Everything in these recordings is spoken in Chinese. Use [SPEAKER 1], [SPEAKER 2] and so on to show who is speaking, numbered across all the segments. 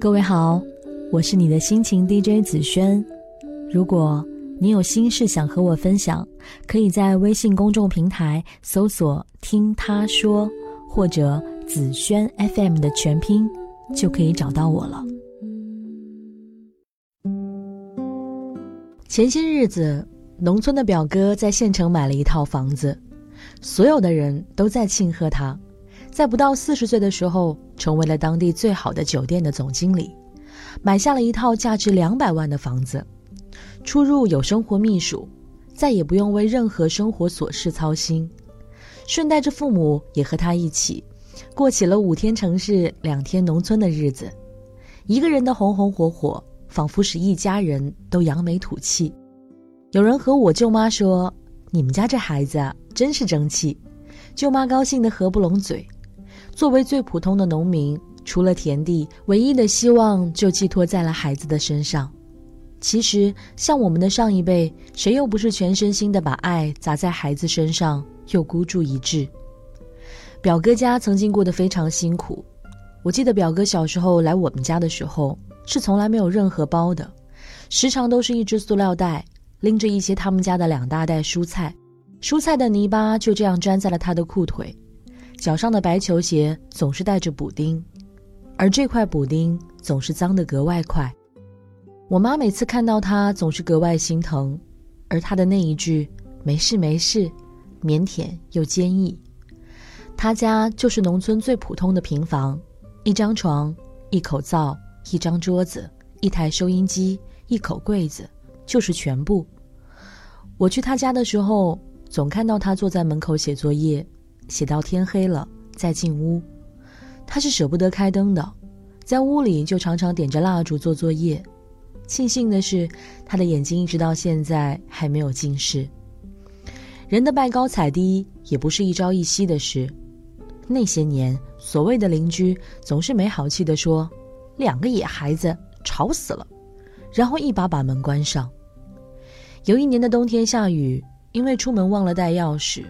[SPEAKER 1] 各位好，我是你的心情 DJ 紫萱。如果你有心事想和我分享，可以在微信公众平台搜索“听他说”或者“紫萱 FM” 的全拼，就可以找到我了。前些日子，农村的表哥在县城买了一套房子，所有的人都在庆贺他。在不到四十岁的时候，成为了当地最好的酒店的总经理，买下了一套价值两百万的房子，出入有生活秘书，再也不用为任何生活琐事操心。顺带着父母也和他一起，过起了五天城市两天农村的日子。一个人的红红火火，仿佛使一家人都扬眉吐气。有人和我舅妈说：“你们家这孩子啊，真是争气。”舅妈高兴得合不拢嘴。作为最普通的农民，除了田地，唯一的希望就寄托在了孩子的身上。其实，像我们的上一辈，谁又不是全身心的把爱砸在孩子身上，又孤注一掷？表哥家曾经过得非常辛苦。我记得表哥小时候来我们家的时候，是从来没有任何包的，时常都是一只塑料袋，拎着一些他们家的两大袋蔬菜，蔬菜的泥巴就这样粘在了他的裤腿。脚上的白球鞋总是带着补丁，而这块补丁总是脏得格外快。我妈每次看到他，总是格外心疼，而他的那一句“没事没事”，腼腆又坚毅。他家就是农村最普通的平房，一张床，一口灶，一张桌子，一台收音机，一口柜子，就是全部。我去他家的时候，总看到他坐在门口写作业。写到天黑了再进屋，他是舍不得开灯的，在屋里就常常点着蜡烛做作业。庆幸的是，他的眼睛一直到现在还没有近视。人的拜高踩低也不是一朝一夕的事。那些年，所谓的邻居总是没好气的说：“两个野孩子吵死了。”然后一把把门关上。有一年的冬天下雨，因为出门忘了带钥匙。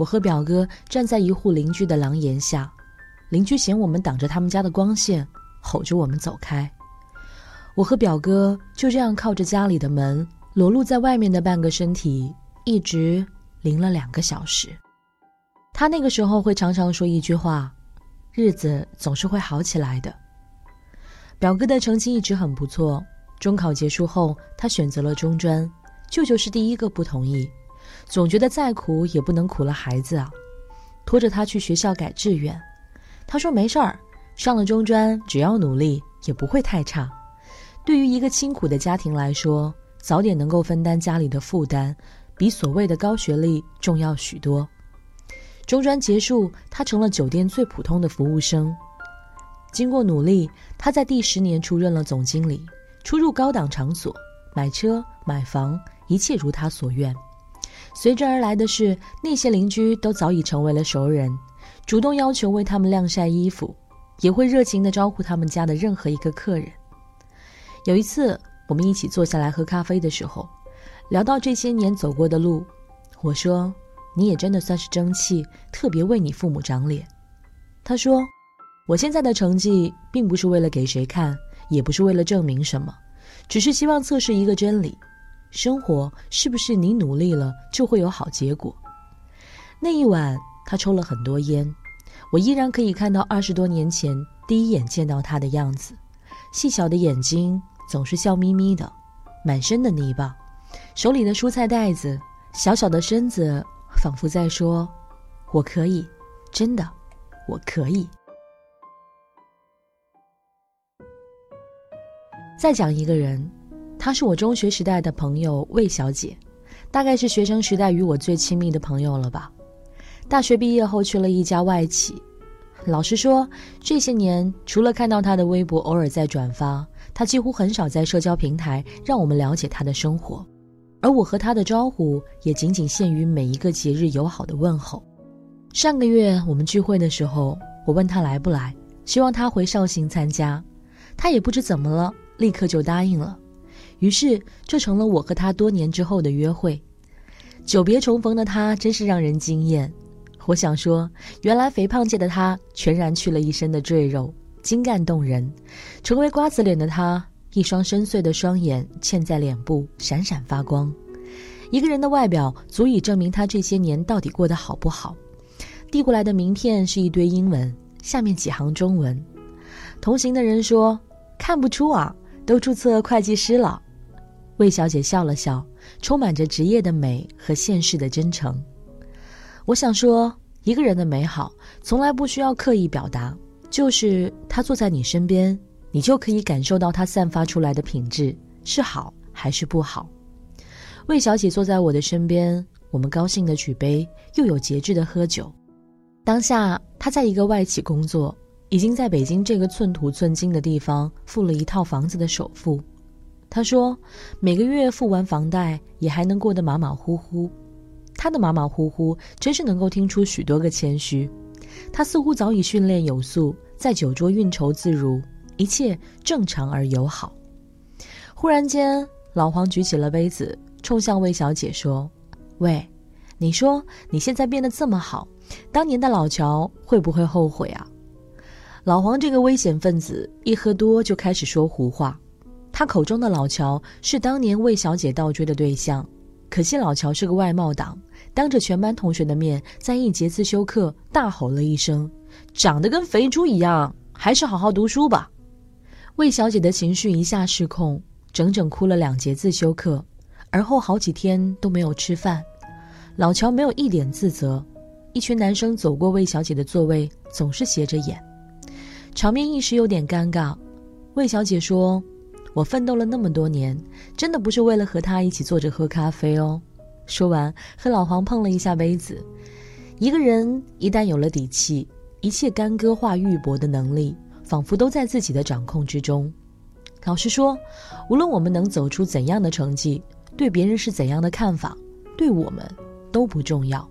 [SPEAKER 1] 我和表哥站在一户邻居的廊檐下，邻居嫌我们挡着他们家的光线，吼着我们走开。我和表哥就这样靠着家里的门，裸露在外面的半个身体，一直淋了两个小时。他那个时候会常常说一句话：“日子总是会好起来的。”表哥的成绩一直很不错，中考结束后，他选择了中专，舅舅是第一个不同意。总觉得再苦也不能苦了孩子啊，拖着他去学校改志愿。他说没事儿，上了中专只要努力也不会太差。对于一个清苦的家庭来说，早点能够分担家里的负担，比所谓的高学历重要许多。中专结束，他成了酒店最普通的服务生。经过努力，他在第十年出任了总经理，出入高档场所，买车买房，一切如他所愿。随之而来的是，那些邻居都早已成为了熟人，主动要求为他们晾晒衣服，也会热情地招呼他们家的任何一个客人。有一次，我们一起坐下来喝咖啡的时候，聊到这些年走过的路，我说：“你也真的算是争气，特别为你父母长脸。”他说：“我现在的成绩并不是为了给谁看，也不是为了证明什么，只是希望测试一个真理。”生活是不是你努力了就会有好结果？那一晚，他抽了很多烟，我依然可以看到二十多年前第一眼见到他的样子。细小的眼睛总是笑眯眯的，满身的泥巴，手里的蔬菜袋子，小小的身子，仿佛在说：“我可以，真的，我可以。”再讲一个人。她是我中学时代的朋友魏小姐，大概是学生时代与我最亲密的朋友了吧。大学毕业后去了一家外企，老实说，这些年除了看到她的微博偶尔在转发，她几乎很少在社交平台让我们了解她的生活。而我和她的招呼也仅仅限于每一个节日友好的问候。上个月我们聚会的时候，我问她来不来，希望她回绍兴参加，她也不知怎么了，立刻就答应了。于是，这成了我和他多年之后的约会。久别重逢的他，真是让人惊艳。我想说，原来肥胖界的他，全然去了一身的赘肉，精干动人，成为瓜子脸的他，一双深邃的双眼嵌在脸部，闪闪发光。一个人的外表足以证明他这些年到底过得好不好。递过来的名片是一堆英文，下面几行中文。同行的人说：“看不出啊，都注册会计师了。”魏小姐笑了笑，充满着职业的美和现实的真诚。我想说，一个人的美好从来不需要刻意表达，就是他坐在你身边，你就可以感受到他散发出来的品质是好还是不好。魏小姐坐在我的身边，我们高兴的举杯，又有节制的喝酒。当下，她在一个外企工作，已经在北京这个寸土寸金的地方付了一套房子的首付。他说，每个月付完房贷，也还能过得马马虎虎。他的马马虎虎，真是能够听出许多个谦虚。他似乎早已训练有素，在酒桌运筹自如，一切正常而友好。忽然间，老黄举起了杯子。冲向魏小姐说：“喂，你说你现在变得这么好，当年的老乔会不会后悔啊？”老黄这个危险分子一喝多就开始说胡话。他口中的老乔是当年魏小姐倒追的对象，可惜老乔是个外貌党，当着全班同学的面，在一节自修课大吼了一声：“长得跟肥猪一样，还是好好读书吧。”魏小姐的情绪一下失控，整整哭了两节自修课。而后好几天都没有吃饭，老乔没有一点自责。一群男生走过魏小姐的座位，总是斜着眼，场面一时有点尴尬。魏小姐说：“我奋斗了那么多年，真的不是为了和他一起坐着喝咖啡哦。”说完，和老黄碰了一下杯子。一个人一旦有了底气，一切干戈化玉帛的能力，仿佛都在自己的掌控之中。老实说，无论我们能走出怎样的成绩，对别人是怎样的看法，对我们都不重要。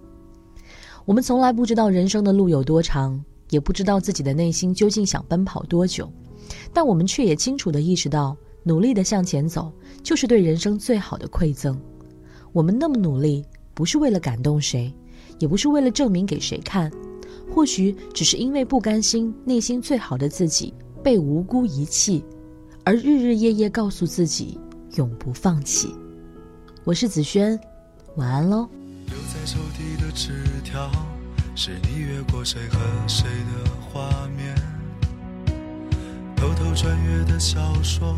[SPEAKER 1] 我们从来不知道人生的路有多长，也不知道自己的内心究竟想奔跑多久，但我们却也清楚地意识到，努力地向前走，就是对人生最好的馈赠。我们那么努力，不是为了感动谁，也不是为了证明给谁看，或许只是因为不甘心内心最好的自己被无辜遗弃，而日日夜夜告诉自己永不放弃。我是子轩，晚安喽。
[SPEAKER 2] 留在抽屉的纸条，是你越过谁和谁的画面。偷偷穿越的小说，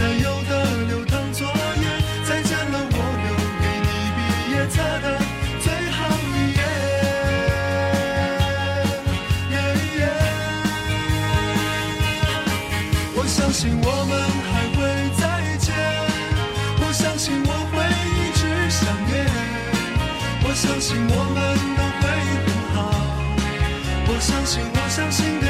[SPEAKER 2] 不会再有的流淌作业，再见了，我留给你毕业册的最后一页。我相信我们还会再见，我相信我会一直想念。我相信我们都会很好，我相信我相信的